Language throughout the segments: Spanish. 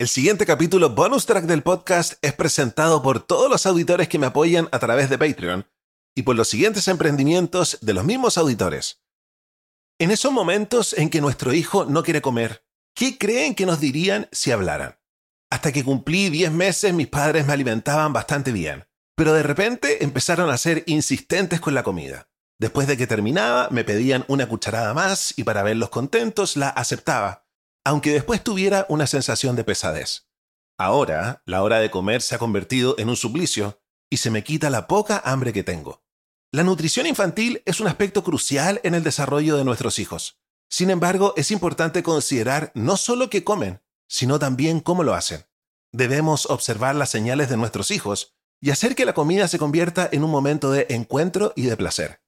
El siguiente capítulo bonus track del podcast es presentado por todos los auditores que me apoyan a través de Patreon y por los siguientes emprendimientos de los mismos auditores. En esos momentos en que nuestro hijo no quiere comer, ¿qué creen que nos dirían si hablaran? Hasta que cumplí 10 meses mis padres me alimentaban bastante bien, pero de repente empezaron a ser insistentes con la comida. Después de que terminaba, me pedían una cucharada más y para verlos contentos la aceptaba aunque después tuviera una sensación de pesadez. Ahora, la hora de comer se ha convertido en un suplicio y se me quita la poca hambre que tengo. La nutrición infantil es un aspecto crucial en el desarrollo de nuestros hijos. Sin embargo, es importante considerar no solo qué comen, sino también cómo lo hacen. Debemos observar las señales de nuestros hijos y hacer que la comida se convierta en un momento de encuentro y de placer.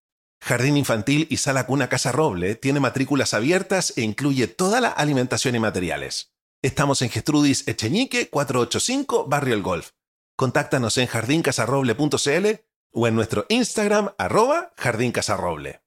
Jardín Infantil y Sala Cuna Casa Roble tiene matrículas abiertas e incluye toda la alimentación y materiales. Estamos en Gestrudis Echeñique 485 Barrio El Golf. Contáctanos en jardincasarroble.cl o en nuestro Instagram arroba jardincasarroble.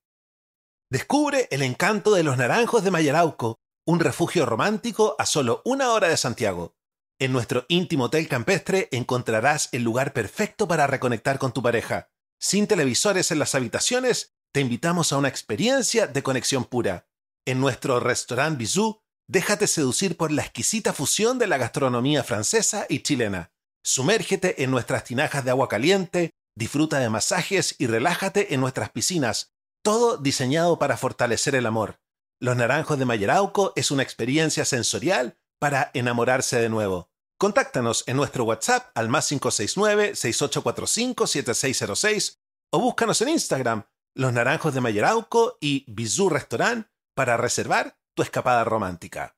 Descubre el encanto de los naranjos de Mayarauco, un refugio romántico a solo una hora de Santiago. En nuestro íntimo hotel campestre encontrarás el lugar perfecto para reconectar con tu pareja, sin televisores en las habitaciones te invitamos a una experiencia de conexión pura. En nuestro restaurant Bisou, déjate seducir por la exquisita fusión de la gastronomía francesa y chilena. Sumérgete en nuestras tinajas de agua caliente, disfruta de masajes y relájate en nuestras piscinas, todo diseñado para fortalecer el amor. Los Naranjos de Mayerauco es una experiencia sensorial para enamorarse de nuevo. Contáctanos en nuestro WhatsApp al más 569-6845-7606 o búscanos en Instagram los Naranjos de Mayerauco y Bizú Restaurant para reservar tu escapada romántica.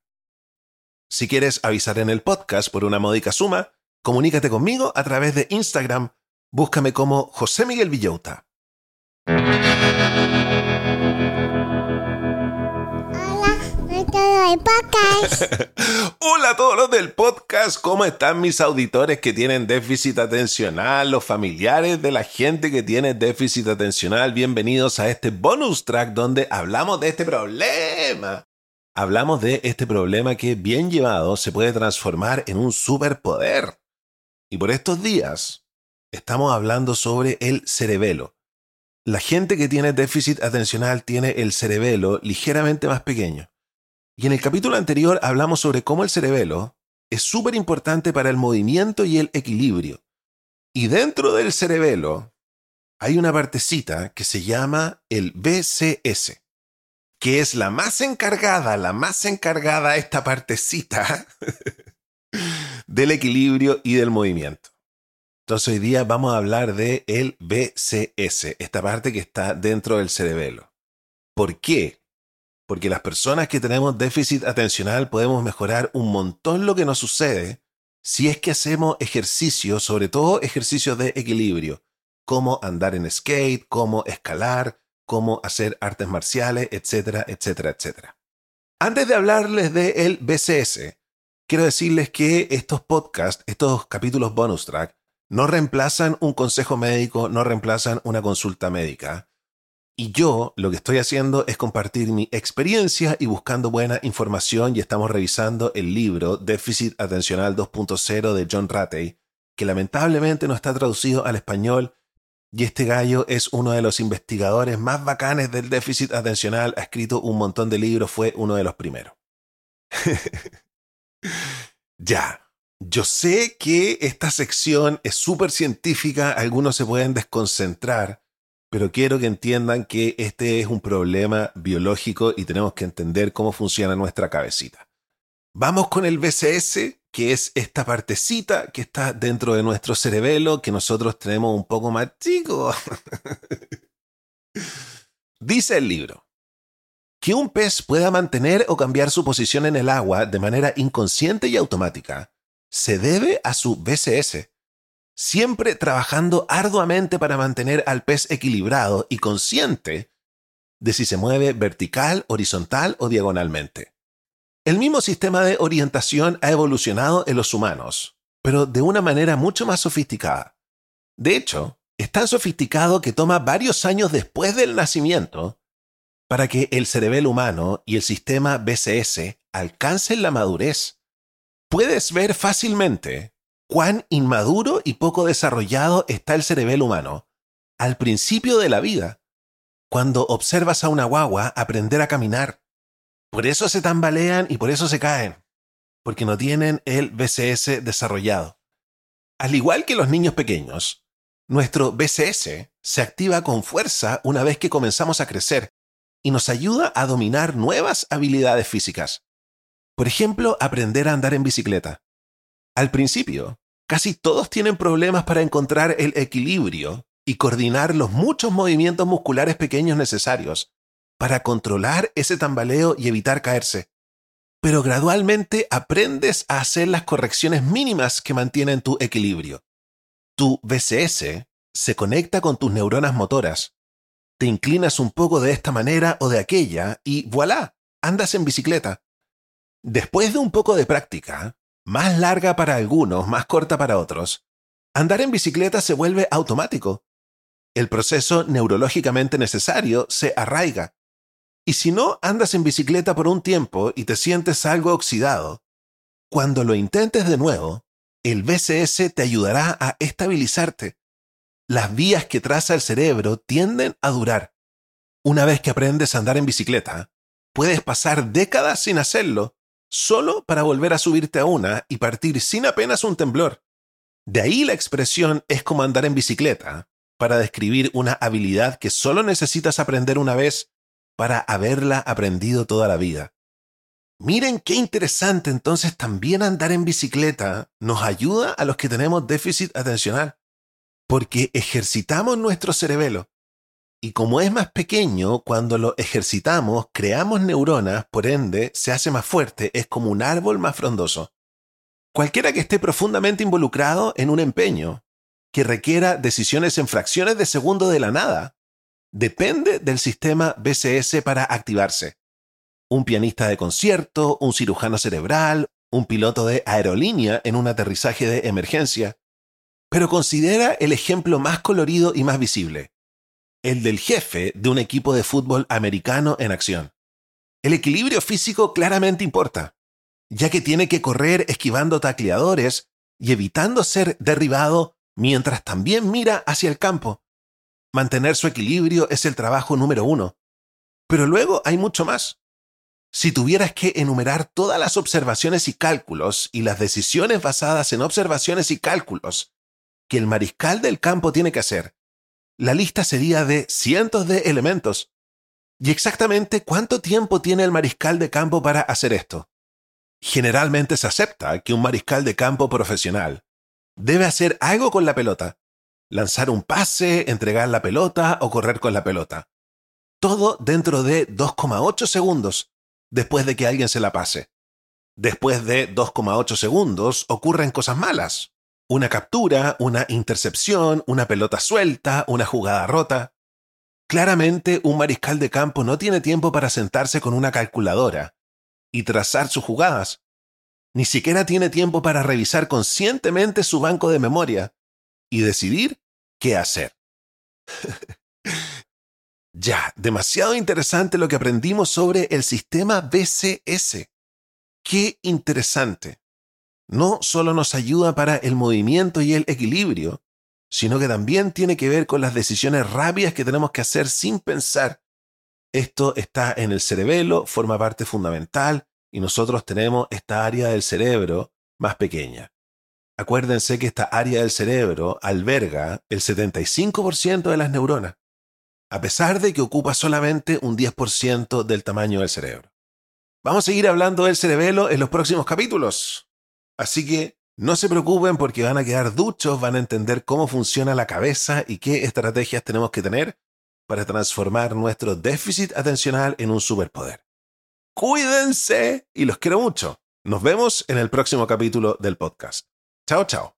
Si quieres avisar en el podcast por una módica suma, comunícate conmigo a través de Instagram. Búscame como José Miguel Hola a todos los del podcast, ¿cómo están mis auditores que tienen déficit atencional, los familiares de la gente que tiene déficit atencional? Bienvenidos a este bonus track donde hablamos de este problema. Hablamos de este problema que bien llevado se puede transformar en un superpoder. Y por estos días estamos hablando sobre el cerebelo. La gente que tiene déficit atencional tiene el cerebelo ligeramente más pequeño. Y en el capítulo anterior hablamos sobre cómo el cerebelo es súper importante para el movimiento y el equilibrio. Y dentro del cerebelo hay una partecita que se llama el BCS, que es la más encargada, la más encargada esta partecita del equilibrio y del movimiento. Entonces hoy día vamos a hablar de el BCS, esta parte que está dentro del cerebelo. ¿Por qué? Porque las personas que tenemos déficit atencional podemos mejorar un montón lo que nos sucede si es que hacemos ejercicios, sobre todo ejercicios de equilibrio, como andar en skate, como escalar, cómo hacer artes marciales, etcétera, etcétera, etcétera. Antes de hablarles del BCS, quiero decirles que estos podcasts, estos capítulos bonus track, no reemplazan un consejo médico, no reemplazan una consulta médica. Y yo lo que estoy haciendo es compartir mi experiencia y buscando buena información y estamos revisando el libro Déficit Atencional 2.0 de John Ratey, que lamentablemente no está traducido al español y este gallo es uno de los investigadores más bacanes del déficit atencional, ha escrito un montón de libros, fue uno de los primeros. ya, yo sé que esta sección es súper científica, algunos se pueden desconcentrar pero quiero que entiendan que este es un problema biológico y tenemos que entender cómo funciona nuestra cabecita. Vamos con el BCS, que es esta partecita que está dentro de nuestro cerebelo, que nosotros tenemos un poco más chico. Dice el libro, que un pez pueda mantener o cambiar su posición en el agua de manera inconsciente y automática se debe a su BCS, siempre trabajando arduamente para mantener al pez equilibrado y consciente de si se mueve vertical, horizontal o diagonalmente. El mismo sistema de orientación ha evolucionado en los humanos, pero de una manera mucho más sofisticada. De hecho, es tan sofisticado que toma varios años después del nacimiento para que el cerebelo humano y el sistema BCS alcancen la madurez puedes ver fácilmente cuán inmaduro y poco desarrollado está el cerebelo humano al principio de la vida, cuando observas a una guagua aprender a caminar. Por eso se tambalean y por eso se caen, porque no tienen el BCS desarrollado. Al igual que los niños pequeños, nuestro BCS se activa con fuerza una vez que comenzamos a crecer y nos ayuda a dominar nuevas habilidades físicas. Por ejemplo, aprender a andar en bicicleta. Al principio, casi todos tienen problemas para encontrar el equilibrio y coordinar los muchos movimientos musculares pequeños necesarios para controlar ese tambaleo y evitar caerse. Pero gradualmente aprendes a hacer las correcciones mínimas que mantienen tu equilibrio. Tu BCS se conecta con tus neuronas motoras. Te inclinas un poco de esta manera o de aquella y voilà, andas en bicicleta. Después de un poco de práctica, más larga para algunos, más corta para otros, andar en bicicleta se vuelve automático. El proceso neurológicamente necesario se arraiga. Y si no andas en bicicleta por un tiempo y te sientes algo oxidado, cuando lo intentes de nuevo, el BCS te ayudará a estabilizarte. Las vías que traza el cerebro tienden a durar. Una vez que aprendes a andar en bicicleta, puedes pasar décadas sin hacerlo solo para volver a subirte a una y partir sin apenas un temblor. De ahí la expresión es como andar en bicicleta, para describir una habilidad que solo necesitas aprender una vez para haberla aprendido toda la vida. Miren qué interesante entonces también andar en bicicleta nos ayuda a los que tenemos déficit atencional, porque ejercitamos nuestro cerebelo y como es más pequeño, cuando lo ejercitamos, creamos neuronas, por ende, se hace más fuerte, es como un árbol más frondoso. Cualquiera que esté profundamente involucrado en un empeño, que requiera decisiones en fracciones de segundo de la nada, depende del sistema BCS para activarse. Un pianista de concierto, un cirujano cerebral, un piloto de aerolínea en un aterrizaje de emergencia. Pero considera el ejemplo más colorido y más visible el del jefe de un equipo de fútbol americano en acción. El equilibrio físico claramente importa, ya que tiene que correr esquivando tacleadores y evitando ser derribado mientras también mira hacia el campo. Mantener su equilibrio es el trabajo número uno. Pero luego hay mucho más. Si tuvieras que enumerar todas las observaciones y cálculos y las decisiones basadas en observaciones y cálculos que el mariscal del campo tiene que hacer la lista sería de cientos de elementos. ¿Y exactamente cuánto tiempo tiene el mariscal de campo para hacer esto? Generalmente se acepta que un mariscal de campo profesional debe hacer algo con la pelota, lanzar un pase, entregar la pelota o correr con la pelota. Todo dentro de 2,8 segundos después de que alguien se la pase. Después de 2,8 segundos ocurren cosas malas, una captura, una intercepción, una pelota suelta, una jugada rota. Claramente un mariscal de campo no tiene tiempo para sentarse con una calculadora y trazar sus jugadas. Ni siquiera tiene tiempo para revisar conscientemente su banco de memoria y decidir qué hacer. ya, demasiado interesante lo que aprendimos sobre el sistema BCS. Qué interesante no solo nos ayuda para el movimiento y el equilibrio, sino que también tiene que ver con las decisiones rápidas que tenemos que hacer sin pensar. Esto está en el cerebelo, forma parte fundamental, y nosotros tenemos esta área del cerebro más pequeña. Acuérdense que esta área del cerebro alberga el 75% de las neuronas, a pesar de que ocupa solamente un 10% del tamaño del cerebro. Vamos a seguir hablando del cerebelo en los próximos capítulos. Así que no se preocupen porque van a quedar duchos, van a entender cómo funciona la cabeza y qué estrategias tenemos que tener para transformar nuestro déficit atencional en un superpoder. Cuídense y los quiero mucho. Nos vemos en el próximo capítulo del podcast. Chao, chao.